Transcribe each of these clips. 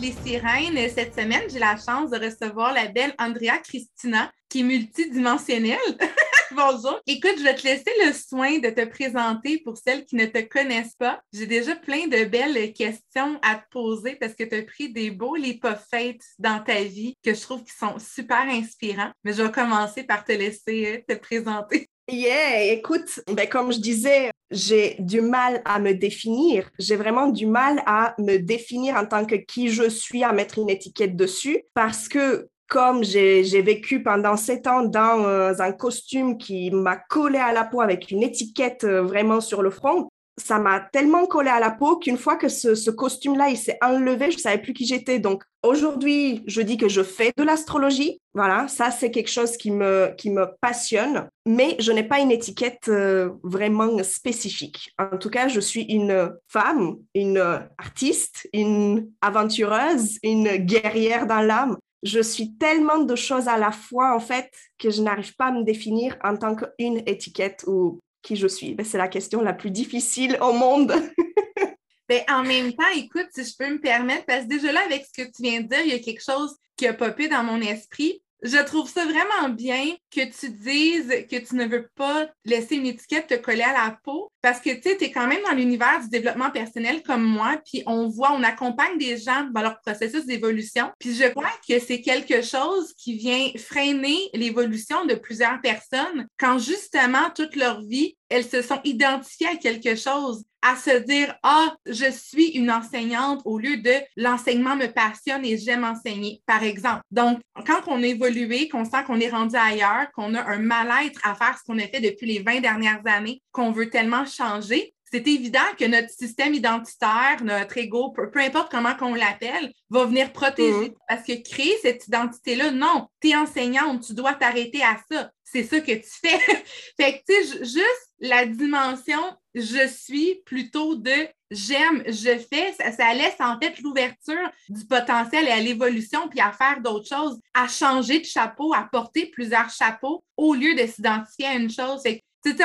Les Sirènes. Cette semaine, j'ai la chance de recevoir la belle Andrea Christina, qui est multidimensionnelle. Bonjour. Écoute, je vais te laisser le soin de te présenter pour celles qui ne te connaissent pas. J'ai déjà plein de belles questions à te poser parce que tu as pris des beaux les dans ta vie que je trouve qui sont super inspirants. Mais je vais commencer par te laisser euh, te présenter. Yeah, écoute, ben comme je disais, j'ai du mal à me définir. J'ai vraiment du mal à me définir en tant que qui je suis, à mettre une étiquette dessus, parce que comme j'ai vécu pendant sept ans dans euh, un costume qui m'a collé à la peau avec une étiquette euh, vraiment sur le front, ça m'a tellement collé à la peau qu'une fois que ce, costume-là, il s'est enlevé, je ne savais plus qui j'étais. Donc aujourd'hui, je dis que je fais de l'astrologie. Voilà, ça c'est quelque chose qui me, qui me passionne, mais je n'ai pas une étiquette euh, vraiment spécifique. En tout cas, je suis une femme, une artiste, une aventureuse, une guerrière dans l'âme. Je suis tellement de choses à la fois, en fait, que je n'arrive pas à me définir en tant qu'une étiquette ou qui je suis? Ben, c'est la question la plus difficile au monde. ben, en même temps, écoute, si je peux me permettre, parce que déjà là, avec ce que tu viens de dire, il y a quelque chose qui a popé dans mon esprit. Je trouve ça vraiment bien que tu dises que tu ne veux pas laisser une étiquette te coller à la peau parce que tu es quand même dans l'univers du développement personnel comme moi, puis on voit, on accompagne des gens dans leur processus d'évolution. Puis je crois que c'est quelque chose qui vient freiner l'évolution de plusieurs personnes quand justement toute leur vie, elles se sont identifiées à quelque chose à se dire Ah, je suis une enseignante au lieu de l'enseignement me passionne et j'aime enseigner, par exemple. Donc, quand on a évolué, qu'on sent qu'on est rendu ailleurs, qu'on a un mal-être à faire ce qu'on a fait depuis les 20 dernières années, qu'on veut tellement changer, c'est évident que notre système identitaire, notre ego, peu, importe comment qu'on l'appelle, va venir protéger. Mm. Parce que créer cette identité-là, non, tu es enseignante, tu dois t'arrêter à ça. C'est ça que tu fais. fait que, tu sais, juste la dimension je suis plutôt de j'aime, je fais, ça, laisse en fait l'ouverture du potentiel et à l'évolution, puis à faire d'autres choses, à changer de chapeau, à porter plusieurs chapeaux au lieu de s'identifier à une chose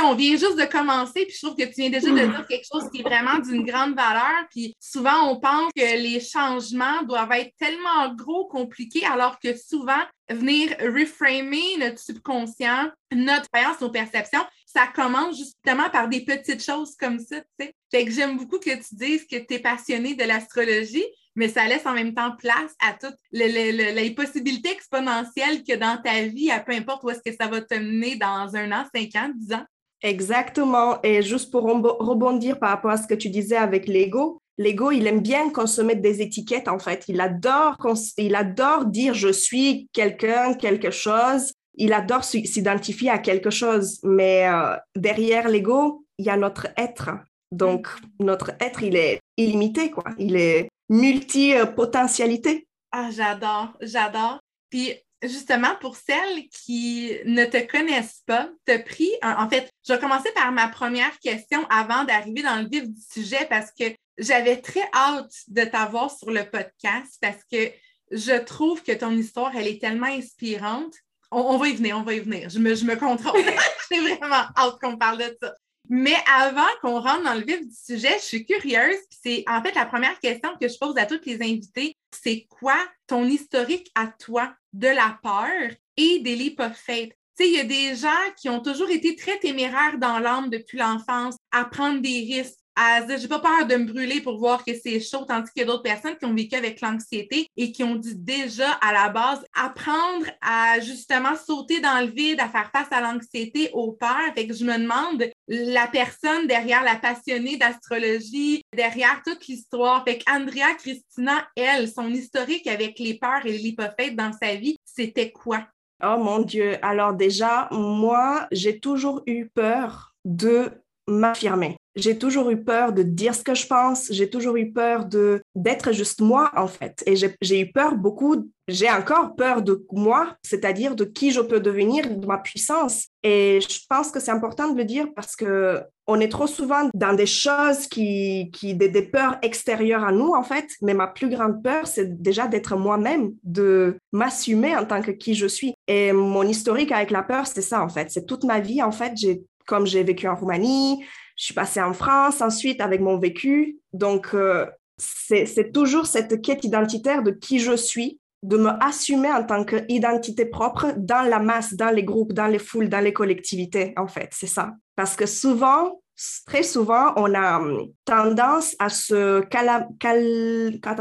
on vient juste de commencer, puis je trouve que tu viens déjà de mm. dire quelque chose qui est vraiment d'une grande valeur. Puis souvent, on pense que les changements doivent être tellement gros, compliqués, alors que souvent, venir reframer notre subconscient, notre croyance, nos perceptions, ça commence justement par des petites choses comme ça, tu sais. Fait que j'aime beaucoup que tu dises que tu es passionné de l'astrologie, mais ça laisse en même temps place à toutes les, possibilités exponentielles que dans ta vie, à peu importe où est-ce que ça va te mener dans un an, cinq ans, dix ans. Exactement. Et juste pour rebondir par rapport à ce que tu disais avec l'ego, l'ego, il aime bien consommer des étiquettes, en fait. Il adore, il adore dire je suis quelqu'un, quelque chose. Il adore s'identifier à quelque chose. Mais euh, derrière l'ego, il y a notre être. Donc, notre être, il est illimité, quoi. Il est multi-potentialité. Ah, j'adore, j'adore. Puis justement, pour celles qui ne te connaissent pas, tu pris, en fait, je vais commencer par ma première question avant d'arriver dans le vif du sujet parce que j'avais très hâte de t'avoir sur le podcast parce que je trouve que ton histoire, elle est tellement inspirante. On, va y venir, on va y venir. Je me, je me contrôle. J'ai vraiment hâte qu'on parle de ça. Mais avant qu'on rentre dans le vif du sujet, je suis curieuse. C'est en fait la première question que je pose à toutes les invités. C'est quoi ton historique à toi de la peur et des leap of faith? sais, il y a des gens qui ont toujours été très téméraires dans l'âme depuis l'enfance, à prendre des risques, à dire, j'ai pas peur de me brûler pour voir que c'est chaud, tandis qu'il y a d'autres personnes qui ont vécu avec l'anxiété et qui ont dû déjà à la base apprendre à justement sauter dans le vide, à faire face à l'anxiété au peur. Fait que je me demande la personne derrière la passionnée d'astrologie, derrière toute l'histoire. Fait qu'Andrea Christina, elle, son historique avec les peurs et l'hypothèse dans sa vie, c'était quoi? Oh mon Dieu. Alors déjà, moi, j'ai toujours eu peur de m'affirmer. J'ai toujours eu peur de dire ce que je pense, j'ai toujours eu peur de d'être juste moi en fait. Et j'ai eu peur beaucoup, j'ai encore peur de moi, c'est-à-dire de qui je peux devenir, de ma puissance. Et je pense que c'est important de le dire parce que on est trop souvent dans des choses qui, qui des, des peurs extérieures à nous en fait. Mais ma plus grande peur, c'est déjà d'être moi-même, de m'assumer en tant que qui je suis. Et mon historique avec la peur, c'est ça en fait. C'est toute ma vie en fait. J'ai comme j'ai vécu en Roumanie, je suis passée en France ensuite avec mon vécu. Donc, euh, c'est toujours cette quête identitaire de qui je suis, de me assumer en tant qu'identité propre dans la masse, dans les groupes, dans les foules, dans les collectivités, en fait. C'est ça. Parce que souvent, très souvent, on a hum, tendance à se cal...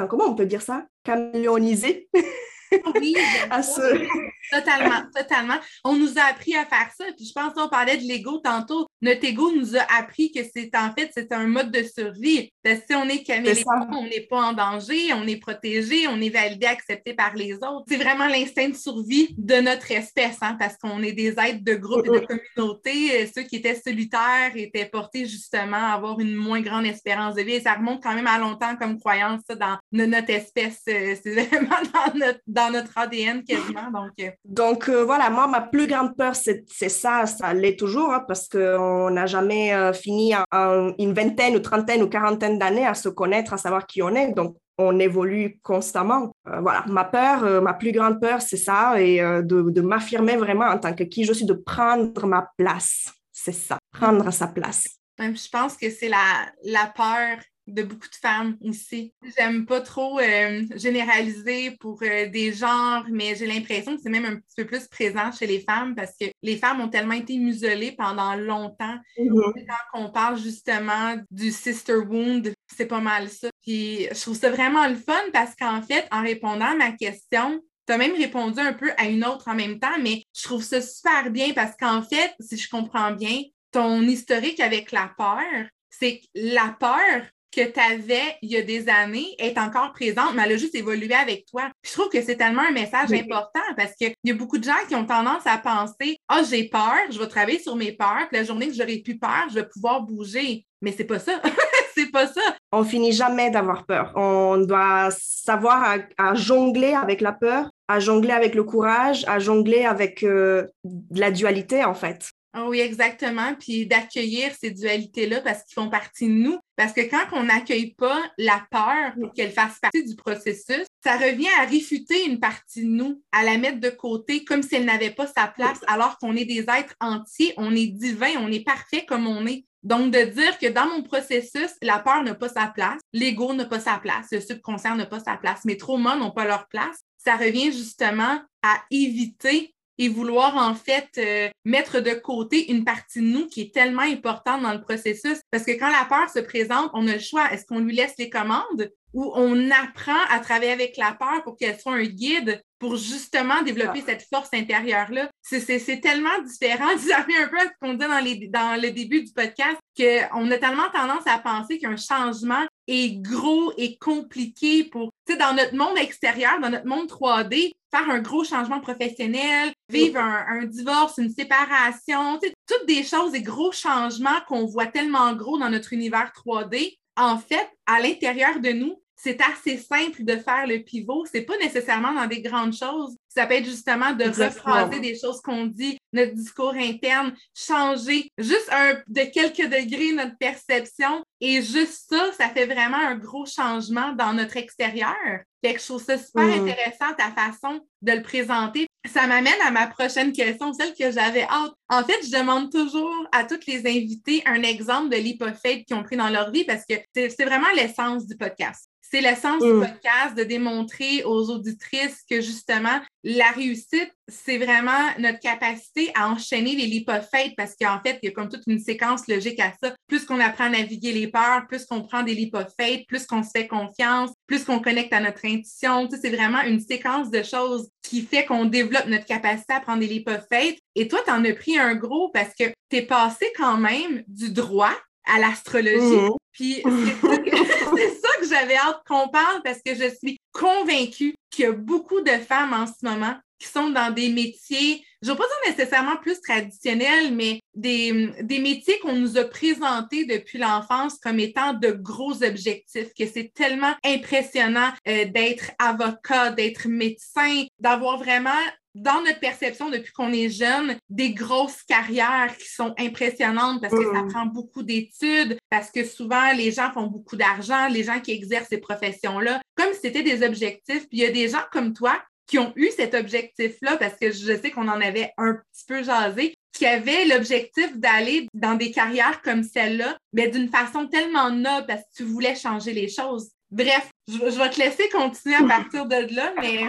comment on peut dire ça? Caméléoniser. Oui, à ce... totalement, totalement. On nous a appris à faire ça. Puis je pense qu'on parlait de l'ego tantôt. Notre ego nous a appris que c'est en fait c'est un mode de survie. Parce que si on est caméléon, on n'est pas en danger, on est protégé, on est validé, accepté par les autres. C'est vraiment l'instinct de survie de notre espèce, hein, parce qu'on est des êtres de groupe et de communauté. Ceux qui étaient solitaires étaient portés justement à avoir une moins grande espérance de vie. Et ça remonte quand même à longtemps comme croyance ça, dans notre espèce. Euh, c'est vraiment dans notre, dans notre ADN quasiment. Donc, euh, donc euh, voilà, moi, ma plus grande peur, c'est ça, ça l'est toujours, hein, parce qu'on n'a jamais fini en, une vingtaine ou trentaine ou quarantaine d'années à se connaître, à savoir qui on est. Donc, on évolue constamment. Euh, voilà, ma peur, euh, ma plus grande peur, c'est ça, et euh, de, de m'affirmer vraiment en tant que qui je suis, de prendre ma place. C'est ça, prendre sa place. Je pense que c'est la, la peur de beaucoup de femmes aussi. J'aime pas trop euh, généraliser pour euh, des genres, mais j'ai l'impression que c'est même un petit peu plus présent chez les femmes parce que les femmes ont tellement été muselées pendant longtemps. Mm-hmm. Quand on parle justement du sister wound, c'est pas mal ça. Puis je trouve ça vraiment le fun parce qu'en fait, en répondant à ma question, tu as même répondu un peu à une autre en même temps, mais je trouve ça super bien parce qu'en fait, si je comprends bien, ton historique avec la peur, c'est que la peur, que tu avais il y a des années est encore présente, mais elle a juste évolué avec toi. je trouve que c'est tellement un message important parce qu'il y a beaucoup de gens qui ont tendance à penser Ah, oh, j'ai peur, je vais travailler sur mes peurs, puis la journée que j'aurai plus peur, je vais pouvoir bouger. Mais c'est pas ça. c'est pas ça. On finit jamais d'avoir peur. On doit savoir à, jongler avec la peur, à jongler avec le courage, à jongler avec euh, la dualité, en fait. Ah oui, exactement. Puis d'accueillir ces dualités-là parce qu'ils font partie de nous. Parce que quand on n'accueille pas la peur pour qu'elle fasse partie du processus, ça revient à réfuter une partie de nous, à la mettre de côté comme si elle n'avait pas sa place, alors qu'on est des êtres entiers, on est divin, on est parfait comme on est. Donc, de dire que dans mon processus, la peur n'a pas sa place, l'ego n'a pas sa place, le subconscient n'a pas sa place, mes traumas n'ont pas leur place, ça revient justement à éviter et vouloir en fait euh, mettre de côté une partie de nous qui est tellement importante dans le processus. Parce que quand la peur se présente, on a le choix. Est-ce qu'on lui laisse les commandes ou on apprend à travailler avec la peur pour qu'elle soit un guide pour justement développer ah. cette force intérieure-là? C'est tellement différent. Revient un peu à ce qu'on dit dans, les, dans le début du podcast, qu'on a tellement tendance à penser qu'un changement est gros et compliqué pour, sais, dans notre monde extérieur, dans notre monde 3D, faire un gros changement professionnel, vivre un, divorce, une séparation, toutes des choses, des gros changements qu'on voit tellement gros dans notre univers 3D. En fait, à l'intérieur de nous, c'est assez simple de faire le pivot. C'est pas nécessairement dans des grandes choses. Ça peut être justement de rephraser des choses qu'on dit, notre discours interne, changer juste un, de quelques degrés notre perception. Et juste ça, ça fait vraiment un gros changement dans notre extérieur. Fait que je trouve ça super mm. intéressant ta façon de le présenter. Ça m'amène à ma prochaine question, celle que j'avais hâte. En fait, je demande toujours à toutes les invités un exemple de l'hypophète qu'ils ont pris dans leur vie parce que c'est vraiment l'essence du podcast C'est l'essence du mm. podcast de démontrer aux auditrices que justement, la réussite, c'est vraiment notre capacité à enchaîner les lipophètes parce qu'en fait, il y a comme toute une séquence logique à ça. Plus qu'on apprend à naviguer les peurs, plus qu'on prend des lipophètes, plus qu'on se fait confiance, plus qu'on connecte à notre intuition. c'est vraiment une séquence de choses qui fait qu'on développe notre capacité à prendre des lipophètes. Et toi, tu en as pris un gros parce que tu es passé quand même du droit à l'astrologie. Mmh. Puis c'est ça que j'avais hâte qu'on parle parce que je suis convaincue qu'il y a beaucoup de femmes en ce moment qui sont dans des métiers, je ne veux pas dire nécessairement plus traditionnels, mais des, des métiers qu'on nous a présentés depuis l'enfance comme étant de gros objectifs, que c'est tellement impressionnant euh, d'être avocat, d'être médecin, d'avoir vraiment dans notre perception depuis qu'on est jeune, des grosses carrières qui sont impressionnantes parce que ça mm. prend beaucoup d'études, parce que souvent les gens font beaucoup d'argent, les gens qui exercent ces professions-là, comme si c'était des objectifs. Puis il y a des gens comme toi qui ont eu cet objectif-là, parce que je sais qu'on en avait un petit peu jasé, qui avaient l'objectif d'aller dans des carrières comme celle-là, mais d'une façon tellement noble parce que tu voulais changer les choses. Bref, je, je vais te laisser continuer à partir de là, mais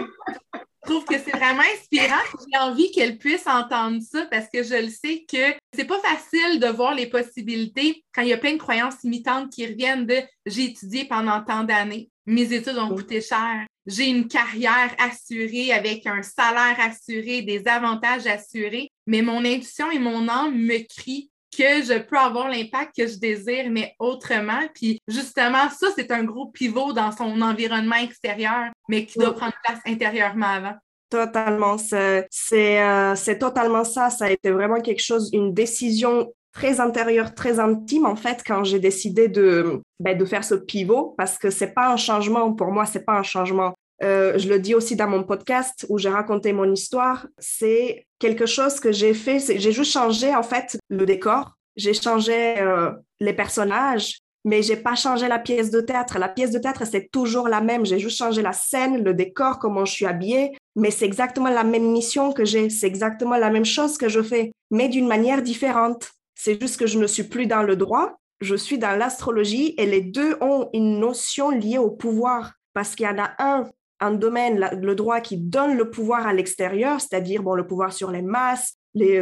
trouve que c'est vraiment inspirant. J'ai envie qu'elle puisse entendre ça parce que je le sais que c'est pas facile de voir les possibilités quand il y a plein de croyances imitantes qui reviennent de j'ai étudié pendant tant d'années, mes études ont coûté cher, j'ai une carrière assurée avec un salaire assuré, des avantages assurés, mais mon intuition et mon âme me crient que je peux avoir l'impact que je désire, mais autrement. Puis justement, ça, c'est un gros pivot dans son environnement extérieur, mais qui doit prendre place intérieurement avant. Totalement, c'est euh, totalement ça. Ça a été vraiment quelque chose, une décision très intérieure, très intime en fait quand j'ai décidé de, ben, de faire ce pivot parce que c'est pas un changement pour moi, c'est pas un changement. Euh, je le dis aussi dans mon podcast où j'ai raconté mon histoire, c'est quelque chose que j'ai fait, j'ai juste changé en fait le décor, j'ai changé euh, les personnages, mais j'ai pas changé la pièce de théâtre. La pièce de théâtre, c'est toujours la même. J'ai juste changé la scène, le décor, comment je suis habillée, mais c'est exactement la même mission que j'ai. C'est exactement la même chose que je fais, mais d'une manière différente. C'est juste que je ne suis plus dans le droit, je suis dans l'astrologie et les deux ont une notion liée au pouvoir parce qu'il y en a un un domaine, le droit qui donne le pouvoir à l'extérieur, c'est-à-dire bon, le pouvoir sur les masses,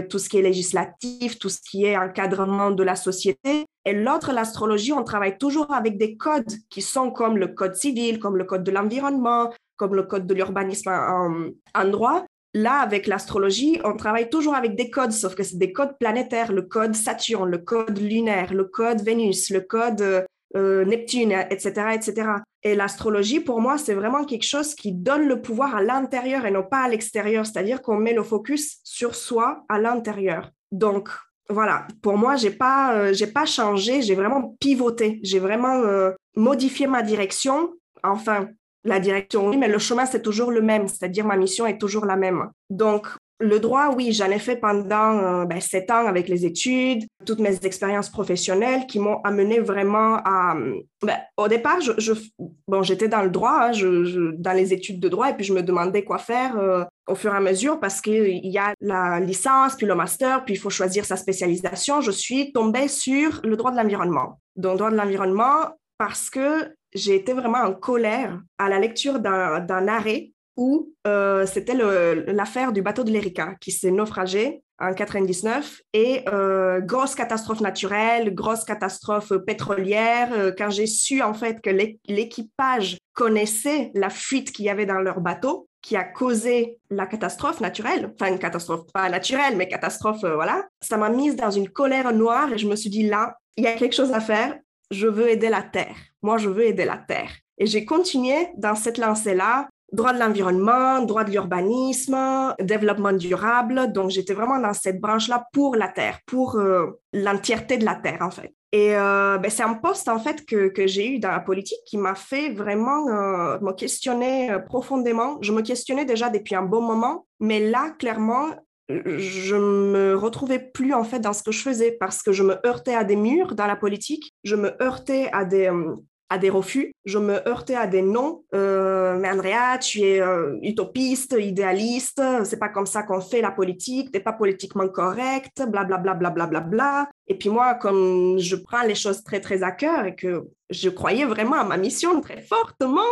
tout ce qui est législatif, tout ce qui est encadrement de la société. Et l'autre, l'astrologie, on travaille toujours avec des codes qui sont comme le code civil, comme le code de l'environnement, comme le code de l'urbanisme en, en, droit. Là, avec l'astrologie, on travaille toujours avec des codes, sauf que c'est des codes planétaires, le code Saturne, le code lunaire, le code Vénus, le code euh, euh, Neptune, etc., etc. Et l'astrologie, pour moi, c'est vraiment quelque chose qui donne le pouvoir à l'intérieur et non pas à l'extérieur, c'est-à-dire qu'on met le focus sur soi à l'intérieur. Donc, voilà, pour moi, j'ai pas, euh, pas changé, j'ai vraiment pivoté, j'ai vraiment euh, modifié ma direction. Enfin, la direction, oui, mais le chemin, c'est toujours le même, c'est-à-dire ma mission est toujours la même. Donc, le droit, oui, j'en ai fait pendant euh, ben, sept ans avec les études, toutes mes expériences professionnelles qui m'ont amené vraiment à... Ben, au départ, je, bon, j'étais dans le droit, hein, je, dans les études de droit, et puis je me demandais quoi faire euh, au fur et à mesure parce qu'il y a la licence, puis le master, puis il faut choisir sa spécialisation. Je suis tombée sur le droit de l'environnement. Donc, droit de l'environnement, parce que j'ai été vraiment en colère à la lecture d'un arrêt où euh, c'était l'affaire du bateau de l'Erika qui s'est naufragé en 99 et euh, grosse catastrophe naturelle, grosse catastrophe pétrolière. Euh, quand j'ai su en fait que l'équipage connaissait la fuite qu'il y avait dans leur bateau, qui a causé la catastrophe naturelle, enfin une catastrophe pas naturelle, mais catastrophe, voilà, ça m'a mise dans une colère noire et je me suis dit là, il y a quelque chose à faire, je veux aider la Terre. Moi, je veux aider la Terre. Et j'ai continué dans cette lancée-là droit de l'environnement, droit de l'urbanisme, développement durable. Donc, j'étais vraiment dans cette branche-là pour la Terre, pour euh, l'entièreté de la Terre, en fait. Et euh, ben, c'est un poste, en fait, que, j'ai eu dans la politique qui m'a fait vraiment euh, me questionner profondément. Je me questionnais déjà depuis un bon moment, mais là, clairement, je me retrouvais plus en fait dans ce que je faisais parce que je me heurtais à des murs dans la politique, je me heurtais à des, à des refus, je me heurtais à des non. Euh, mais Andrea, tu es euh, utopiste, idéaliste, c'est pas comme ça qu'on fait la politique, t'es pas politiquement correct, blablabla, bla, bla, bla, bla, Et puis moi, comme je prends les choses très, très à cœur et que je croyais vraiment à ma mission très fortement,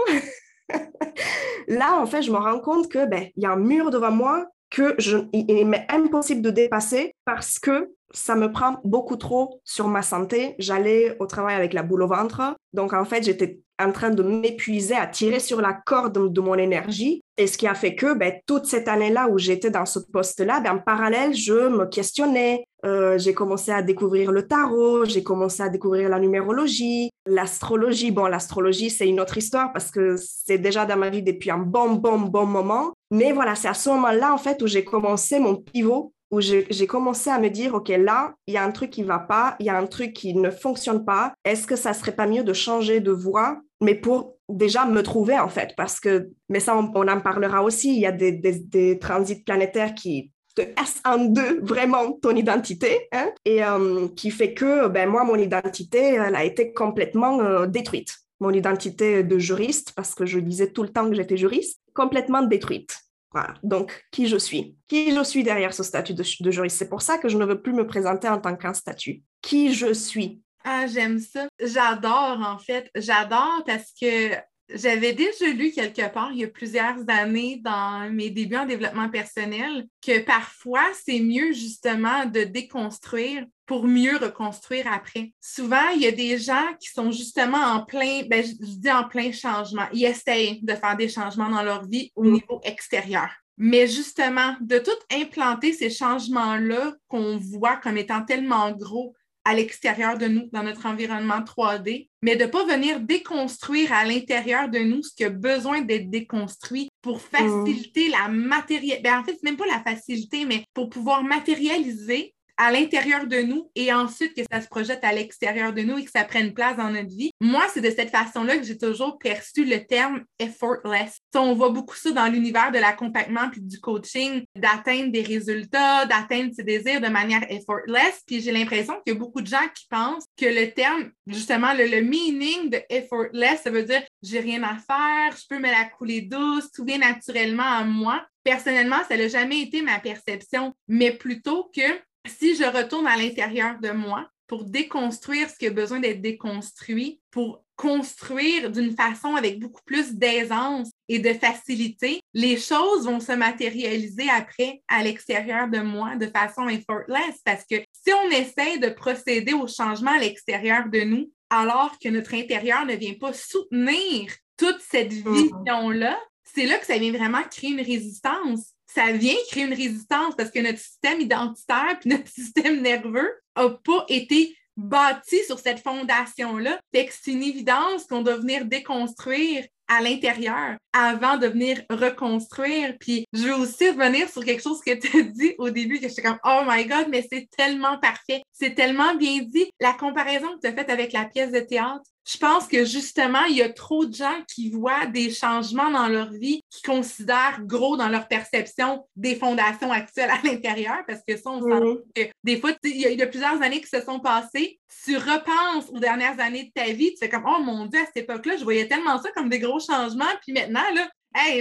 là, en fait, je me rends compte que ben, il y a un mur devant moi que je, m'est impossible de dépasser parce que ça me prend beaucoup trop sur ma santé. J'allais au travail avec la boule au ventre. Donc, en fait, j'étais en train de m'épuiser à tirer sur la corde de mon énergie. Et ce qui a fait que ben, toute cette année-là où j'étais dans ce poste-là, ben, en parallèle, je me questionnais. Euh, j'ai commencé à découvrir le tarot, j'ai commencé à découvrir la numérologie, l'astrologie. Bon, l'astrologie, c'est une autre histoire parce que c'est déjà dans ma vie depuis un bon, bon, bon moment. Mais voilà, c'est à ce moment-là, en fait, où j'ai commencé mon pivot où j'ai commencé à me dire, OK, là, il y a un truc qui ne va pas, il y a un truc qui ne fonctionne pas. Est-ce que ça serait pas mieux de changer de voie, mais pour déjà me trouver, en fait, parce que, mais ça, on, en parlera aussi, il y a des, transits planétaires qui te cassent en deux vraiment ton identité, hein, et euh, qui fait que, ben, moi, mon identité, elle a été complètement euh, détruite. Mon identité de juriste, parce que je disais tout le temps que j'étais juriste, complètement détruite. Voilà. Donc, qui je suis? Qui je suis derrière ce statut de, juriste? C'est pour ça que je ne veux plus me présenter en tant qu'un statut. Qui je suis? Ah, j'aime ça. J'adore, en fait. J'adore parce que j'avais déjà lu quelque part il y a plusieurs années dans mes débuts en développement personnel que parfois c'est mieux justement de déconstruire pour mieux reconstruire après. Souvent, il y a des gens qui sont justement en plein, ben, je dis en plein changement. Ils essayent de faire des changements dans leur vie au mm. niveau extérieur. Mais justement, de tout implanter ces changements-là qu'on voit comme étant tellement gros à l'extérieur de nous, dans notre environnement 3D, mais de ne pas venir déconstruire à l'intérieur de nous ce qui a besoin d'être déconstruit pour mm. faciliter la matérialité. Ben, en fait, c'est même pas la facilité, mais pour pouvoir matérialiser à l'intérieur de nous et ensuite que ça se projette à l'extérieur de nous et que ça prenne place dans notre vie. Moi, c'est de cette façon-là que j'ai toujours perçu le terme effortless. on voit beaucoup ça dans l'univers de l'accompagnement puis du coaching, d'atteindre des résultats, d'atteindre ses désirs de manière effortless. Puis j'ai l'impression qu'il y a beaucoup de gens qui pensent que le terme, justement, le, le meaning de effortless, ça veut dire j'ai rien à faire, je peux me la couler douce, tout vient naturellement à moi. Personnellement, ça n'a jamais été ma perception, mais plutôt que si je retourne à l'intérieur de moi pour déconstruire ce qui a besoin d'être déconstruit, pour construire d'une façon avec beaucoup plus d'aisance et de facilité, les choses vont se matérialiser après à l'extérieur de moi de façon effortless parce que si on essaie de procéder au changement à l'extérieur de nous alors que notre intérieur ne vient pas soutenir toute cette mm-hmm. vision-là, c'est là que ça vient vraiment créer une résistance ça vient créer une résistance parce que notre système identitaire puis notre système nerveux n'a pas été bâti sur cette fondation-là. c'est une évidence qu'on doit venir déconstruire à l'intérieur avant de venir reconstruire. Puis je veux aussi revenir sur quelque chose que tu as dit au début, que j'étais comme Oh my God, mais c'est tellement parfait, c'est tellement bien dit. La comparaison que tu as faite avec la pièce de théâtre, je pense que justement, il y a trop de gens qui voient des changements dans leur vie, qui considèrent gros dans leur perception des fondations actuelles à l'intérieur, parce que ça, on sent que des fois, il y, a, plusieurs années qui se sont passées, tu repenses aux dernières années de ta vie, tu fais comme, oh mon Dieu, à cette époque-là, je voyais tellement ça comme des gros changements, puis maintenant, là,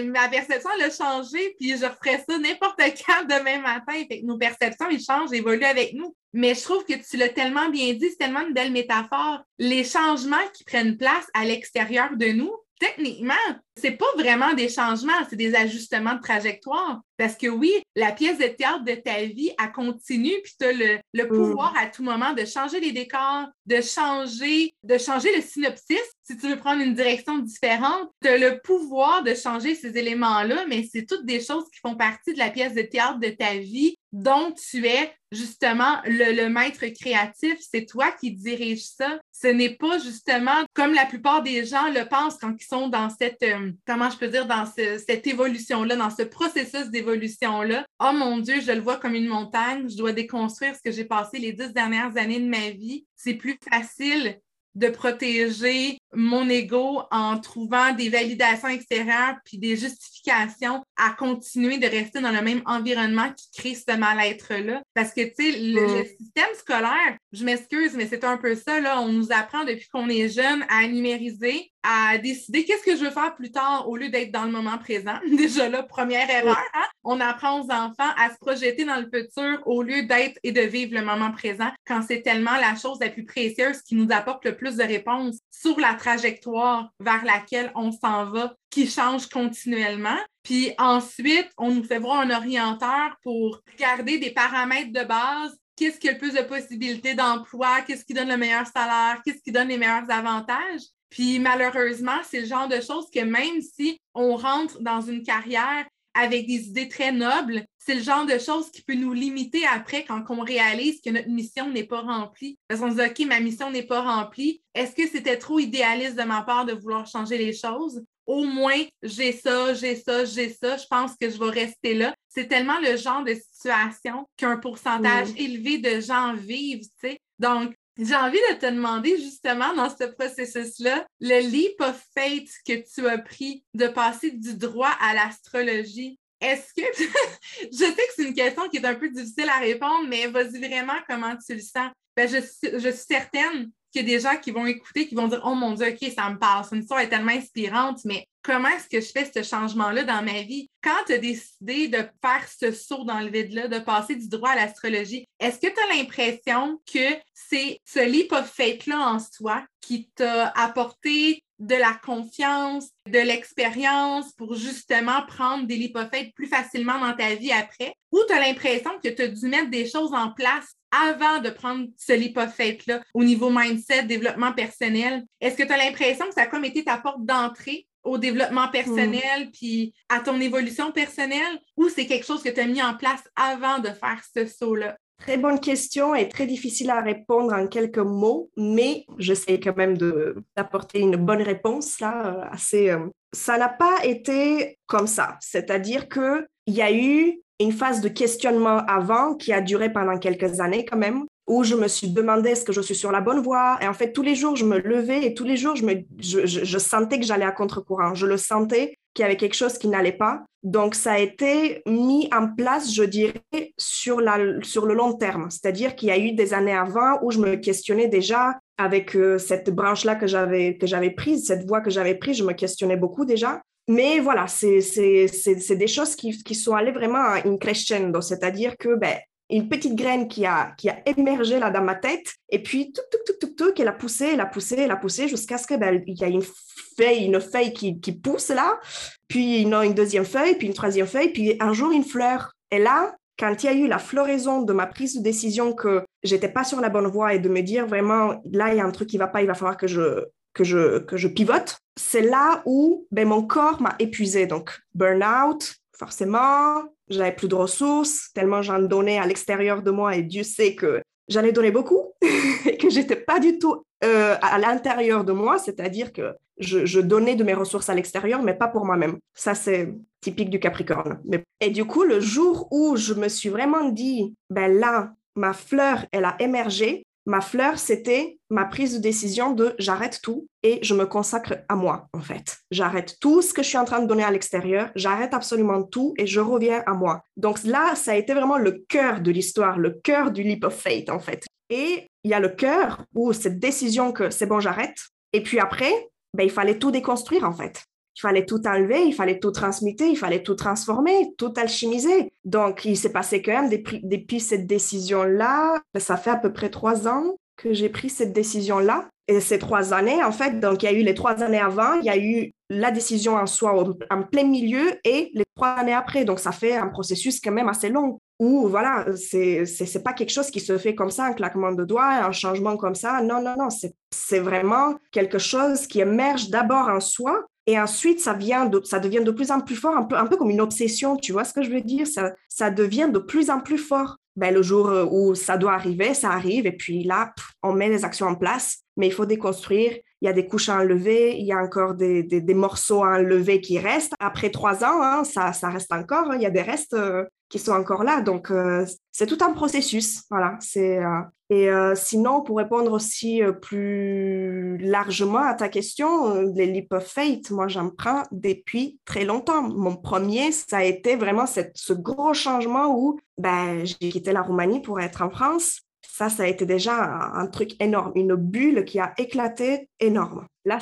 ma perception, elle a changé, puis je referais ça n'importe quand demain matin. Fait que nos perceptions, ils changent, évoluent avec nous. Mais je trouve que tu l'as tellement bien dit, c'est tellement une belle métaphore. Les changements qui prennent place à l'extérieur de nous, techniquement, c'est pas vraiment des changements, c'est des ajustements de trajectoire. Parce que oui, la pièce de théâtre de ta vie, elle continue, puis tu as le, le, mm. pouvoir à tout moment de changer les décors, de changer, de changer le synopsis si tu veux prendre une direction différente. Tu as le pouvoir de changer ces éléments-là, mais c'est toutes des choses qui font partie de la pièce de théâtre de ta vie dont tu es justement le, maître créatif, c'est toi qui dirige ça. Ce n'est pas justement comme la plupart des gens le pensent quand ils sont dans cette, euh, comment je peux dire, dans cette évolution-là, dans ce processus d'évolution-là. Oh mon Dieu, je le vois comme une montagne, je dois déconstruire ce que j'ai passé les dix dernières années de ma vie. C'est plus facile de protéger mon ego en trouvant des validations extérieures puis des justifications à continuer de rester dans le même environnement qui crée ce mal-être-là. Parce que, tu sais, le, le, système scolaire, je m'excuse, mais c'est un peu ça, là. On nous apprend depuis qu'on est jeune à numériser, à décider qu'est-ce que je veux faire plus tard au lieu d'être dans le moment présent. Déjà là, première erreur, hein? on apprend aux enfants à se projeter dans le futur au lieu d'être et de vivre le moment présent quand c'est tellement la chose la plus précieuse qui nous apporte le plus de réponses sur la trajectoire vers laquelle on s'en va qui change continuellement. Puis ensuite, on nous fait voir un orienteur pour garder des paramètres de base qu'est-ce qui a le plus de possibilités d'emploi, qu'est-ce qui donne le meilleur salaire, qu'est-ce qui donne les meilleurs avantages? Puis malheureusement, c'est le genre de choses que même si on rentre dans une carrière avec des idées très nobles, c'est le genre de choses qui peut nous limiter après quand on réalise que notre mission n'est pas remplie. Parce qu'on se dit, OK, ma mission n'est pas remplie. Est-ce que c'était trop idéaliste de ma part de vouloir changer les choses? Au moins, j'ai ça, j'ai ça, j'ai ça. Je pense que je vais rester là. C'est tellement le genre de situation qu'un pourcentage élevé de gens vivent, tu sais. Donc, j'ai envie de te demander justement dans ce processus-là, le leap of faith que tu as pris de passer du droit à l'astrologie. Est-ce que, je sais que c'est une question qui est un peu difficile à répondre, mais vas-y vraiment comment tu le sens? Ben, je, je suis certaine qu'il y a des gens qui vont écouter, qui vont dire Oh mon Dieu, OK, ça me passe. Une histoire est tellement inspirante, mais comment est-ce que je fais ce changement-là dans ma vie? Quand tu as décidé de faire ce saut dans le vide-là, de passer du droit à l'astrologie, est-ce que tu as l'impression que c'est ce leap of faith-là en soi qui t'a apporté de la confiance, de l'expérience pour justement prendre des leap of faith plus facilement dans ta vie après? Ou tu as l'impression que tu as dû mettre des choses en place avant de prendre ce leap of faith-là au niveau mindset, développement personnel? Est-ce que tu as l'impression que ça a comme été ta porte d'entrée au développement personnel mm. puis à ton évolution personnelle ou c'est quelque chose que tu as mis en place avant de faire ce saut-là? Très bonne question et très difficile à répondre en quelques mots, mais j'essaie quand même d'apporter une bonne réponse là, euh, assez. Euh, ça n'a pas été comme ça, c'est-à-dire que il y a eu une phase de questionnement avant qui a duré pendant quelques années quand même, où je me suis demandé est-ce que je suis sur la bonne voie. Et en fait, tous les jours, je me levais et tous les jours, je, je, sentais que j'allais à contre-courant. Je le sentais qu'il y avait quelque chose qui n'allait pas. Donc, ça a été mis en place, je dirais, sur, la, sur le long terme. C'est-à-dire qu'il y a eu des années avant où je me questionnais déjà avec euh, cette branche-là que j'avais, que j'avais prise, cette voie que j'avais prise, je me questionnais beaucoup déjà. Mais voilà, c'est des choses qui, qui, sont allées vraiment in crescendo, c'est-à-dire que ben, une petite graine qui a, qui a émergé là dans ma tête, et puis tout, tout, tout, tout, tout, qu'elle a poussé, elle a poussé, elle a poussé, jusqu'à ce qu'il ben, y a une feuille, une feuille qui, qui pousse là, puis une, une deuxième feuille, puis une troisième feuille, puis un jour une fleur. Et là, quand il y a eu la floraison de ma prise de décision que j'étais pas sur la bonne voie et de me dire vraiment, là, il y a un truc qui va pas, il va falloir que je, que je, que je pivote, c'est là où ben, mon corps m'a épuisé. Donc, burn-out, forcément, j'avais plus de ressources, tellement j'en donnais à l'extérieur de moi et Dieu sait que j'en ai donné beaucoup et que j'étais pas du tout euh, à l'intérieur de moi, c'est-à-dire que je, donnais de mes ressources à l'extérieur, mais pas pour moi-même. Ça, c'est typique du Capricorne. Et du coup, le jour où je me suis vraiment dit, ben là, ma fleur, elle a émergé, ma fleur, c'était ma prise de décision de j'arrête tout et je me consacre à moi, en fait. J'arrête tout ce que je suis en train de donner à l'extérieur, j'arrête absolument tout et je reviens à moi. Donc là, ça a été vraiment le cœur de l'histoire, le cœur du leap of faith, en fait. Et il y a le cœur où cette décision que c'est bon, j'arrête. Et puis après, ben, il fallait tout déconstruire, en fait. Il fallait tout enlever, il fallait tout transmuter, il fallait tout transformer, tout alchimiser. Donc, il s'est passé quand même depuis cette décision-là, ça fait à peu près trois ans que j'ai pris cette décision-là. Et ces trois années, en fait, donc il y a eu les trois années avant, il y a eu la décision en soi en plein milieu et les trois années après. Donc, ça fait un processus quand même assez long où, voilà, c'est c'est pas quelque chose qui se fait comme ça, un claquement de doigts, un changement comme ça. Non, non, non, c'est vraiment quelque chose qui émerge d'abord en soi et ensuite, ça, vient de, ça devient de plus en plus fort, un peu, comme une obsession, tu vois ce que je veux dire? Ça, devient de plus en plus fort. Ben, le jour euh, où ça doit arriver, ça arrive, et puis là, on met les actions en place, mais il faut déconstruire. Il y a des couches à enlever, il y a encore des, morceaux à enlever qui restent. Après trois ans, hein, ça, reste encore, hein. il y a des restes, euh, qui sont encore là. Donc, euh, c'est tout un processus. Voilà. C'est, et euh, sinon, pour répondre aussi plus largement à ta question, les leap of faith, moi, j'en prends depuis très longtemps. Mon premier, ça a été vraiment ce gros changement où ben, j'ai quitté la Roumanie pour être en France. Ça, ça a été déjà un, truc énorme, une bulle qui a éclaté énorme. Là,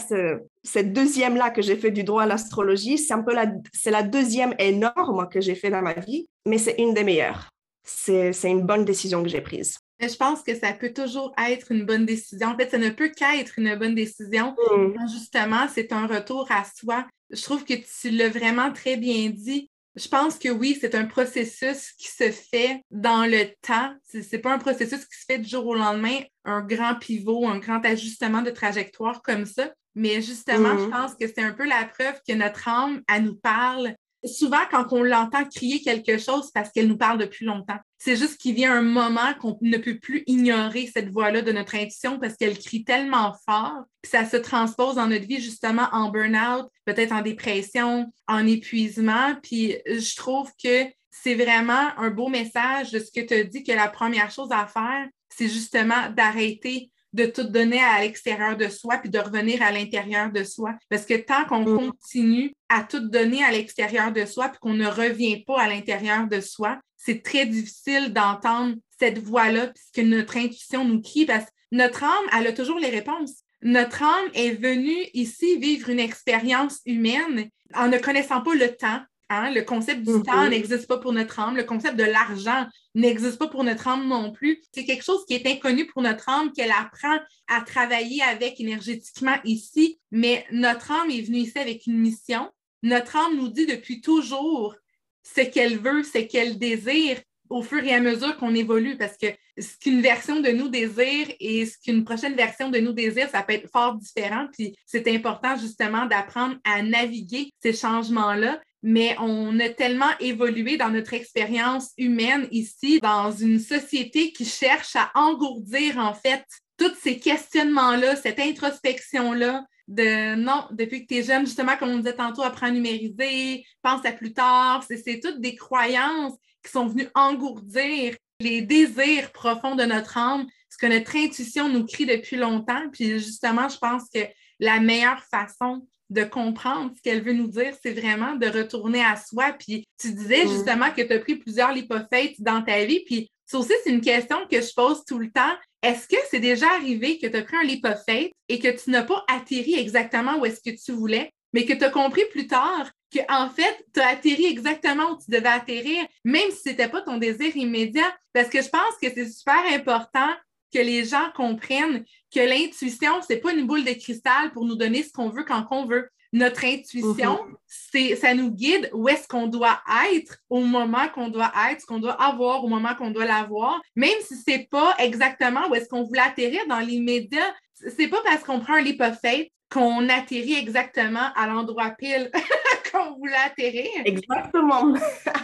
cette deuxième-là que j'ai fait du droit à l'astrologie, c'est un peu la, c'est la deuxième énorme que j'ai fait dans ma vie, mais c'est une des meilleures. C'est une bonne décision que j'ai prise. Je pense que ça peut toujours être une bonne décision. En fait, ça ne peut qu'être une bonne décision. Mm. Justement, c'est un retour à soi. Je trouve que tu l'as vraiment très bien dit. Je pense que oui, c'est un processus qui se fait dans le temps. Ce n'est pas un processus qui se fait du jour au lendemain, un grand pivot, un grand ajustement de trajectoire comme ça. Mais justement, je mm-hmm. pense que c'est un peu la preuve que notre âme, elle nous parle souvent, quand on l'entend crier quelque chose, parce qu'elle nous parle depuis longtemps. C'est juste qu'il vient un moment qu'on ne peut plus ignorer cette voix-là de notre intuition parce qu'elle crie tellement fort, que ça se transpose dans notre vie justement en burn-out, peut-être en dépression, en épuisement. Puis je trouve que c'est vraiment un beau message de ce que tu as dit que la première chose à faire, c'est justement d'arrêter de tout donner à l'extérieur de soi puis de revenir à l'intérieur de soi. Parce que tant qu'on mm. continue à tout donner à l'extérieur de soi puis qu'on ne revient pas à l'intérieur de soi, c'est très difficile d'entendre cette voix-là puisque notre intuition nous crie parce que notre âme, elle a toujours les réponses. Notre âme est venue ici vivre une expérience humaine en ne connaissant pas le temps, Hein, le concept du temps mm-hmm. n'existe pas pour notre âme. Le concept de l'argent n'existe pas pour notre âme non plus. C'est quelque chose qui est inconnu pour notre âme, qu'elle apprend à travailler avec énergétiquement ici. Mais notre âme est venue ici avec une mission. Notre âme nous dit depuis toujours ce qu'elle veut, ce qu'elle désire au fur et à mesure qu'on évolue, parce que ce qu'une version de nous désire et ce qu'une prochaine version de nous désire, ça peut être fort différent. Puis c'est important justement d'apprendre à naviguer ces changements-là mais on a tellement évolué dans notre expérience humaine ici, dans une société qui cherche à engourdir en fait tous ces questionnements-là, cette introspection-là de non, depuis que tu es jeune, justement, comme on disait tantôt, apprends à numériser, pense à plus tard. C'est toutes des croyances qui sont venues engourdir les désirs profonds de notre âme, ce que notre intuition nous crie depuis longtemps. Puis justement, je pense que la meilleure façon de comprendre ce qu'elle veut nous dire, c'est vraiment de retourner à soi. Puis tu disais mm. justement que tu as pris plusieurs lipophètes dans ta vie. Puis ça aussi, c'est une question que je pose tout le temps. Est-ce que c'est déjà arrivé que tu as pris un lipophète et que tu n'as pas atterri exactement où est-ce que tu voulais, mais que tu as compris plus tard que en fait, tu as atterri exactement où tu devais atterrir, même si ce n'était pas ton désir immédiat? Parce que je pense que c'est super important que les gens comprennent que l'intuition, c'est pas une boule de cristal pour nous donner ce qu'on veut quand on veut. Notre intuition, mhm. c'est, ça nous guide où est-ce qu'on doit être au moment qu'on doit être, ce qu'on doit avoir au moment qu'on doit l'avoir, même si c'est pas exactement où est-ce qu'on voulait atterrir dans l'immédiat. C'est pas parce qu'on prend un leap of faith qu'on atterrit exactement à l'endroit pile qu'on voulait atterrir. Exactement.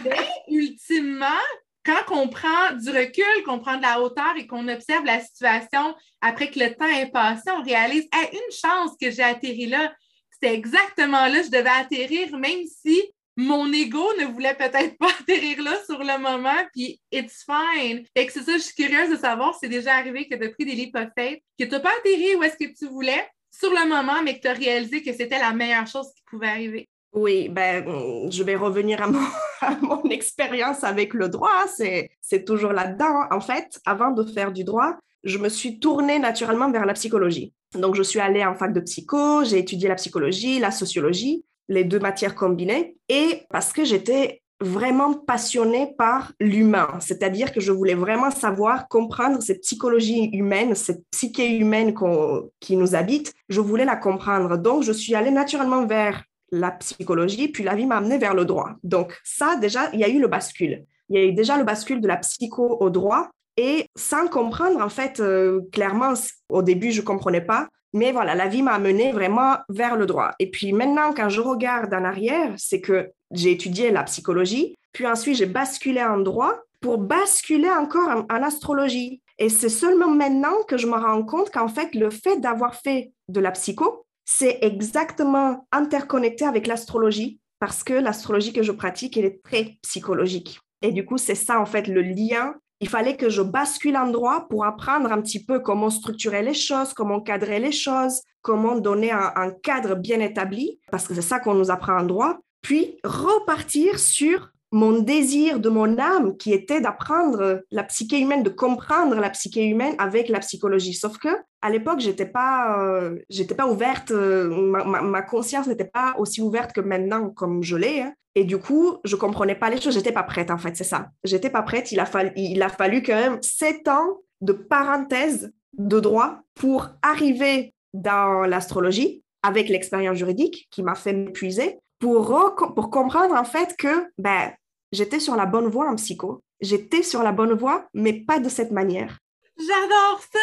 Mais ultimement, quand on prend du recul, qu'on prend de la hauteur et qu'on observe la situation après que le temps est passé, on réalise hey, une chance que j'ai atterri là. C'est exactement là que je devais atterrir, même si mon ego ne voulait peut-être pas atterrir là sur le moment, puis it's fine. Et que c'est ça, je suis curieuse de savoir si c'est déjà arrivé que tu as pris des lipothètes, que tu n'as pas atterri où est-ce que tu voulais sur le moment, mais que tu as réalisé que c'était la meilleure chose qui pouvait arriver. Oui, ben, je vais revenir à mon, expérience avec le droit. C'est toujours là-dedans. En fait, avant de faire du droit, je me suis tournée naturellement vers la psychologie. Donc, je suis allée en fac de psycho, j'ai étudié la psychologie, la sociologie, les deux matières combinées, et parce que j'étais vraiment passionnée par l'humain, c'est-à-dire que je voulais vraiment savoir, comprendre cette psychologie humaine, cette psyché humaine qui nous habite, je voulais la comprendre. Donc, je suis allée naturellement vers la psychologie, puis la vie m'a amené vers le droit. Donc ça, déjà, il y a eu le bascule. Il y a eu déjà le bascule de la psycho au droit. Et sans comprendre, en fait, euh, clairement, au début, je ne comprenais pas. Mais voilà, la vie m'a amené vraiment vers le droit. Et puis maintenant, quand je regarde en arrière, c'est que j'ai étudié la psychologie, puis ensuite j'ai basculé en droit pour basculer encore en, en astrologie. Et c'est seulement maintenant que je me rends compte qu'en fait, le fait d'avoir fait de la psycho, c'est exactement interconnecté avec l'astrologie parce que l'astrologie que je pratique, elle est très psychologique. Et du coup, c'est ça, en fait, le lien. Il fallait que je bascule en droit pour apprendre un petit peu comment structurer les choses, comment cadrer les choses, comment donner un, un cadre bien établi, parce que c'est ça qu'on nous apprend en droit. Puis repartir sur mon désir de mon âme qui était d'apprendre la psyché humaine, de comprendre la psyché humaine avec la psychologie. Sauf que à l'époque, j'étais pas, euh, pas ouverte, euh, ma, conscience n'était pas aussi ouverte que maintenant, comme je l'ai. Hein. Et du coup, je comprenais pas les choses, j'étais pas prête en fait, c'est ça. J'étais pas prête. Il a fallu, il a fallu quand même sept ans de parenthèse de droit pour arriver dans l'astrologie avec l'expérience juridique qui m'a fait m'épuiser pour, comprendre en fait que ben, j'étais sur la bonne voie en psycho. J'étais sur la bonne voie, mais pas de cette manière. J'adore ça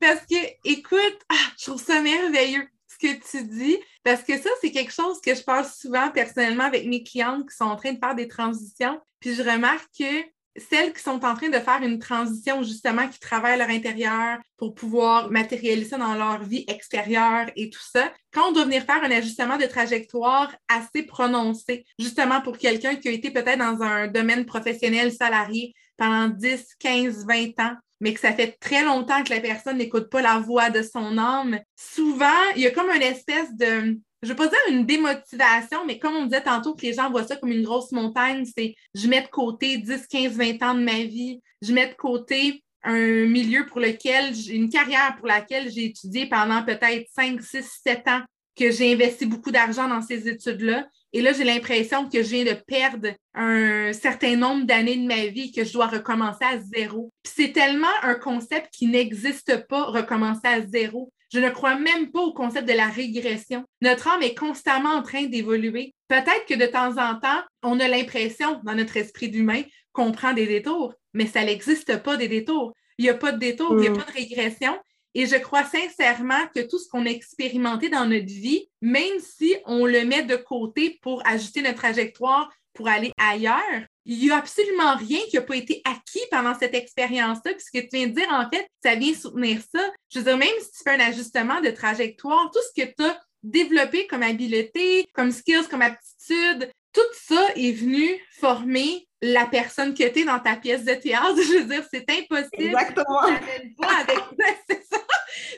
parce que, écoute, ah, je trouve ça merveilleux ce que tu dis parce que ça, c'est quelque chose que je parle souvent personnellement avec mes clientes qui sont en train de faire des transitions. Puis je remarque que celles qui sont en train de faire une transition, justement, qui travaillent à leur intérieur pour pouvoir matérialiser dans leur vie extérieure et tout ça, quand on doit venir faire un ajustement de trajectoire assez prononcé, justement pour quelqu'un qui a été peut-être dans un domaine professionnel salarié pendant 10, 15, 20 ans, mais que ça fait très longtemps que la personne n'écoute pas la voix de son âme, souvent, il y a comme une espèce de je veux pas dire une démotivation, mais comme on disait tantôt que les gens voient ça comme une grosse montagne, c'est je mets de côté 10, 15, 20 ans de ma vie, je mets de côté un milieu pour lequel, une carrière pour laquelle j'ai étudié pendant peut-être 5, 6, 7 ans, que j'ai investi beaucoup d'argent dans ces études-là. Et là, j'ai l'impression que je viens de perdre un certain nombre d'années de ma vie que je dois recommencer à zéro. C'est tellement un concept qui n'existe pas, recommencer à zéro. Je ne crois même pas au concept de la régression. Notre âme est constamment en train d'évoluer. Peut-être que de temps en temps, on a l'impression dans notre esprit d'humain qu'on prend des détours, mais ça n'existe pas des détours. Il n'y a pas de détour, il n'y a mm. pas de régression. Et je crois sincèrement que tout ce qu'on a expérimenté dans notre vie, même si on le met de côté pour ajuster notre trajectoire pour aller ailleurs, il n'y a absolument rien qui n'a pas été acquis pendant cette expérience-là. Puis ce que tu viens de dire, en fait, ça vient soutenir ça. Je veux dire, même si tu fais un ajustement de trajectoire, tout ce que tu as développé comme habileté, comme skills, comme aptitude, tout ça est venu former la personne que tu es dans ta pièce de théâtre. Je veux dire, c'est impossible. Exactement. Pas avec... c'est ça